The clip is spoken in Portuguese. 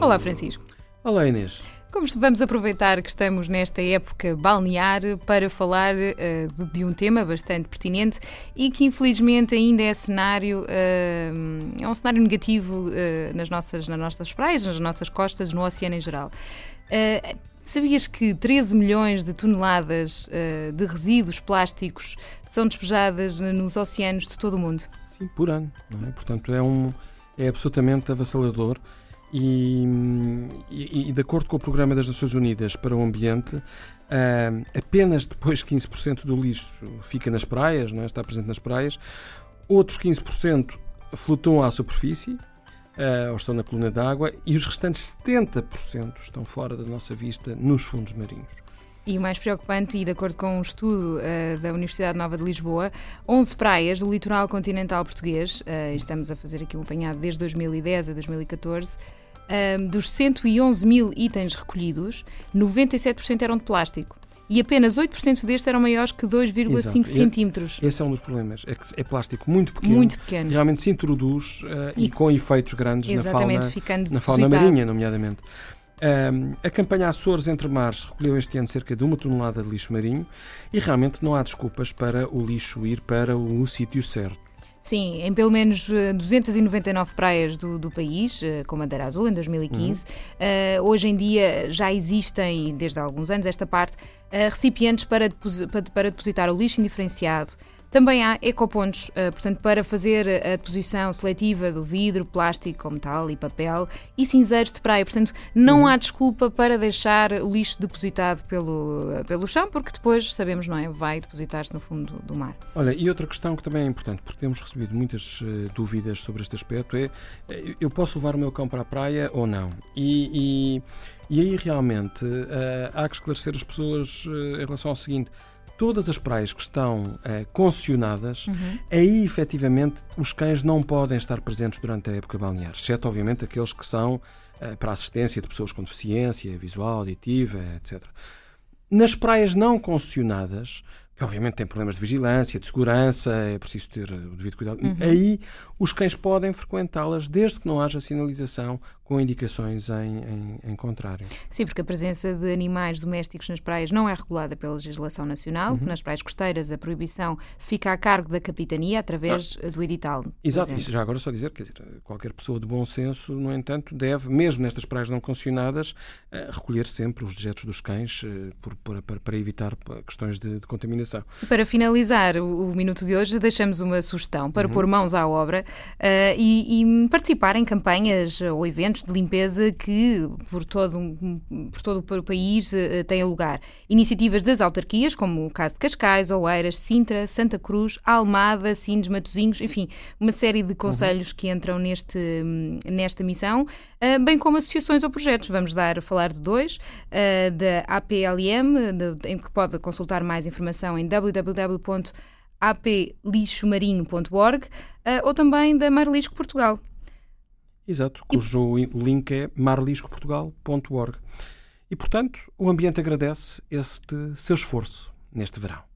Olá, Francisco. Olá, Inês. Como vamos aproveitar que estamos nesta época balnear para falar uh, de, de, um tema bastante pertinente e que infelizmente ainda é cenário, uh, é um cenário negativo uh, nas, nossas, nas nossas praias, nas nossas costas, no oceano em geral. Sabias que 13 milhões de toneladas de resíduos plásticos são despejadas nos oceanos de todo o mundo? Sim, por ano. É? Portanto, é, um, é absolutamente avassalador. E, e, e, de acordo com o Programa das Nações Unidas para o Ambiente, uh, apenas depois 15% do lixo fica nas praias, não é? está presente nas praias, outros 15% flutuam à superfície uh, ou estão na coluna d'água e os restantes 70% estão fora da nossa vista nos fundos marinhos. E o mais preocupante, e de acordo com um estudo uh, da Universidade Nova de Lisboa, 11 praias do litoral continental português, uh, estamos a fazer aqui um apanhado desde 2010 a 2014, um, dos 111 mil itens recolhidos, 97% eram de plástico. E apenas 8% destes eram maiores que 2,5 centímetros. Esse é um dos problemas. É que é plástico muito pequeno. Muito pequeno. Realmente se introduz uh, e, e, com efeitos grandes na fauna, ficando na fauna marinha, nomeadamente. Um, a campanha Açores Entre Mares recolheu este ano cerca de uma tonelada de lixo marinho e realmente não há desculpas para o lixo ir para o sítio certo. Sim, em pelo menos 299 eh, praias do, do país, eh, com Madeira Azul, em 2015. Uhum. Uh, hoje em dia já existem, desde há alguns anos, esta parte, uh, recipientes para, para depositar o lixo indiferenciado também há ecopontos, eh, portanto, para fazer a deposição seletiva do vidro, plástico, metal e papel e cinzeiros de praia. Portanto, não uhum. há desculpa para deixar o lixo depositado pelo, pelo chão, porque depois, sabemos, não é? Vai depositar-se no fundo do mar. Olha, e outra questão que também é importante, porque temos recebido muitas uh, dúvidas sobre este aspecto, é eu posso levar o meu cão para a praia ou não? E, e, e aí realmente uh, há que esclarecer as pessoas uh, em relação ao seguinte todas as praias que estão uh, concessionadas, uhum. aí efetivamente os cães não podem estar presentes durante a época balnear, exceto obviamente aqueles que são uh, para assistência de pessoas com deficiência visual, auditiva, etc. Nas praias não concessionadas, que obviamente têm problemas de vigilância, de segurança, é preciso ter o devido cuidado. Uhum. Aí os cães podem frequentá-las desde que não haja sinalização com indicações em, em, em, contrário. Sim, porque a presença de animais domésticos nas praias não é regulada pela legislação nacional. Uhum. Nas praias costeiras a proibição fica a cargo da capitania através ah. do edital. Exato, isso já agora só dizer, quer dizer, qualquer pessoa de bom senso, no entanto, deve, mesmo nestas praias não concessionadas, eh, recolher sempre os dejetos dos cães eh, por, por, para, para, evitar questões de, de contaminação para finalizar o, o, minuto de hoje, deixamos uma sugestão para uhum. pôr mãos à obra uh, e, e, participar em campanhas ou eventos de limpeza que por todo, por todo o país uh, têm lugar. Iniciativas das autarquias, como o caso de Cascais, Oeiras, Sintra, Santa Cruz, Almada, Sines, Matosinhos, enfim, uma série de conselhos uhum. que entram neste, nesta missão, uh, bem como associações ou projetos. Vamos dar falar de dois, da APLM, em que pode consultar mais informação em www.aplixomarinho.org ou também da Marlisco Portugal. Exato, cujo e... link é marliscoportugal.org. E, portanto, o ambiente agradece este seu esforço neste verão.